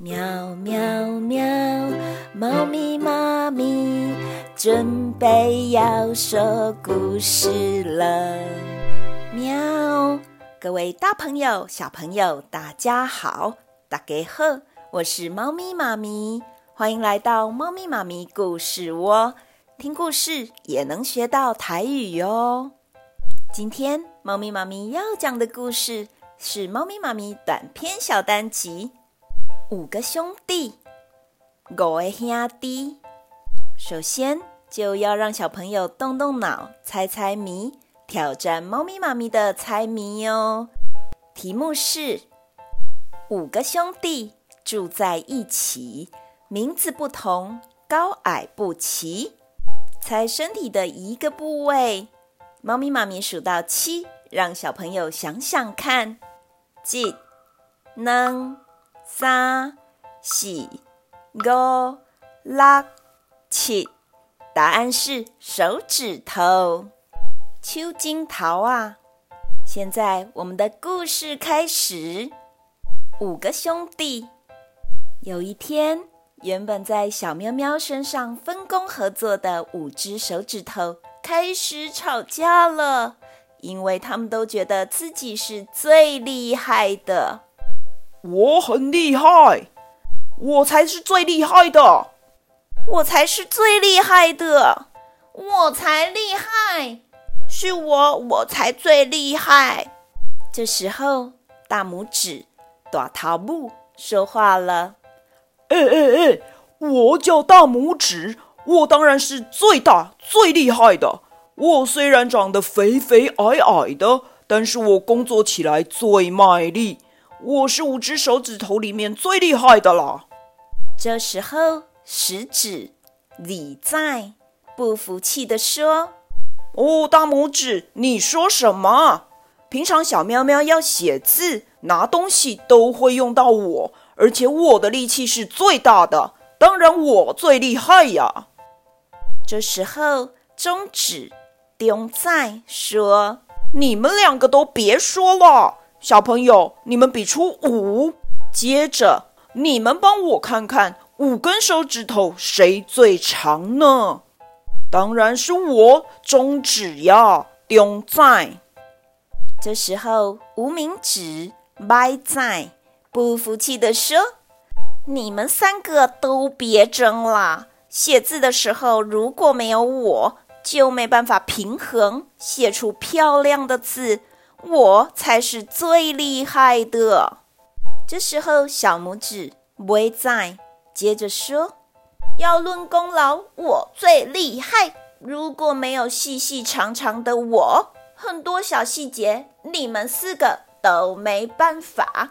喵喵喵，猫咪妈咪准备要说故事了。喵，各位大朋友、小朋友，大家好，大家好，我是猫咪妈咪，欢迎来到猫咪妈咪故事窝，听故事也能学到台语哟。今天猫咪妈咪要讲的故事是猫咪妈咪短篇小单集《五个兄弟》。五个兄弟，首先就要让小朋友动动脑，猜猜谜，挑战猫咪妈咪的猜谜哟。题目是：五个兄弟住在一起，名字不同，高矮不齐，猜身体的一个部位。猫咪妈咪数到七，让小朋友想想看：一、两、三、四、五、六、七。答案是手指头。手指头啊！现在我们的故事开始。五个兄弟，有一天，原本在小喵喵身上分工合作的五只手指头。开始吵架了，因为他们都觉得自己是最厉害的。我很厉害，我才是最厉害的，我才是最厉害的，我才厉害，是我，我才最厉害。这时候，大拇指大桃木说话了：“哎哎哎，我叫大拇指。”我当然是最大最厉害的。我虽然长得肥肥矮矮的，但是我工作起来最卖力。我是五只手指头里面最厉害的啦。这时候，食指李在不服气地说：“哦，大拇指，你说什么？平常小喵喵要写字、拿东西都会用到我，而且我的力气是最大的，当然我最厉害呀。”这时候，中指丁在说：“你们两个都别说了，小朋友，你们比出五。接着，你们帮我看看五根手指头谁最长呢？当然是我，中指呀，中在。”这时候，无名指歪在不服气地说：“你们三个都别争了。”写字的时候，如果没有我，就没办法平衡写出漂亮的字。我才是最厉害的。这时候，小拇指不会在，接着说：“要论功劳，我最厉害。如果没有细细长长的我，很多小细节，你们四个都没办法。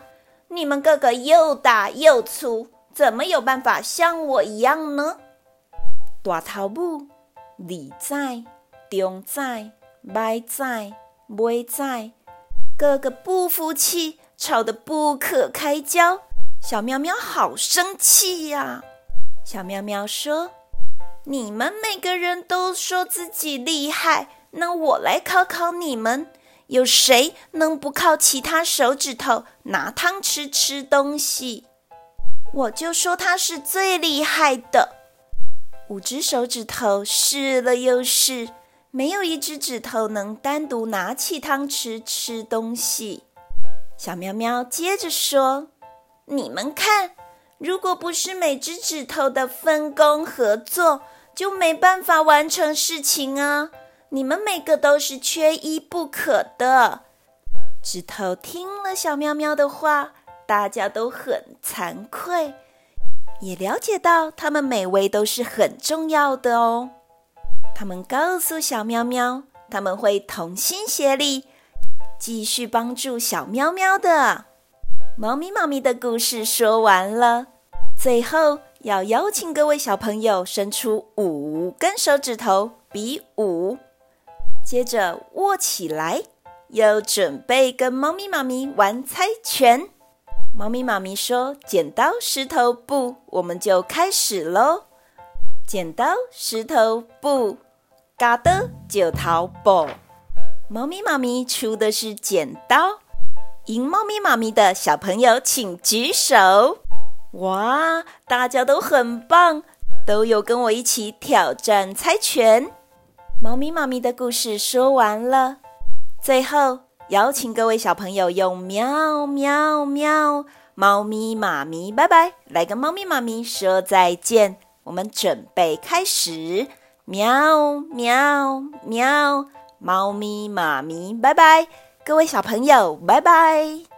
你们个个又大又粗，怎么有办法像我一样呢？”大头目、二仔、中在、歪在、尾仔，个个不服气，吵得不可开交。小喵喵好生气呀！小喵喵说：“你们每个人都说自己厉害，那我来考考你们，有谁能不靠其他手指头拿汤匙吃东西？我就说他是最厉害的。”五只手指头试了又试，没有一只指头能单独拿起汤匙吃东西。小喵喵接着说：“你们看，如果不是每只指头的分工合作，就没办法完成事情啊！你们每个都是缺一不可的。”指头听了小喵喵的话，大家都很惭愧。也了解到，他们每位都是很重要的哦。他们告诉小喵喵，他们会同心协力，继续帮助小喵喵的。猫咪妈咪的故事说完了，最后要邀请各位小朋友伸出五根手指头比五，接着握起来，又准备跟猫咪妈咪玩猜拳。猫咪妈咪说：“剪刀石头布，我们就开始喽！剪刀石头布，嘎的就逃跑。猫咪妈咪出的是剪刀，赢猫咪妈咪的小朋友请举手。哇，大家都很棒，都有跟我一起挑战猜拳。猫咪妈咪的故事说完了，最后邀请各位小朋友用喵喵喵，猫咪妈咪拜拜，来跟猫咪妈咪说再见。我们准备开始，喵喵喵，猫咪妈咪拜拜，各位小朋友拜拜。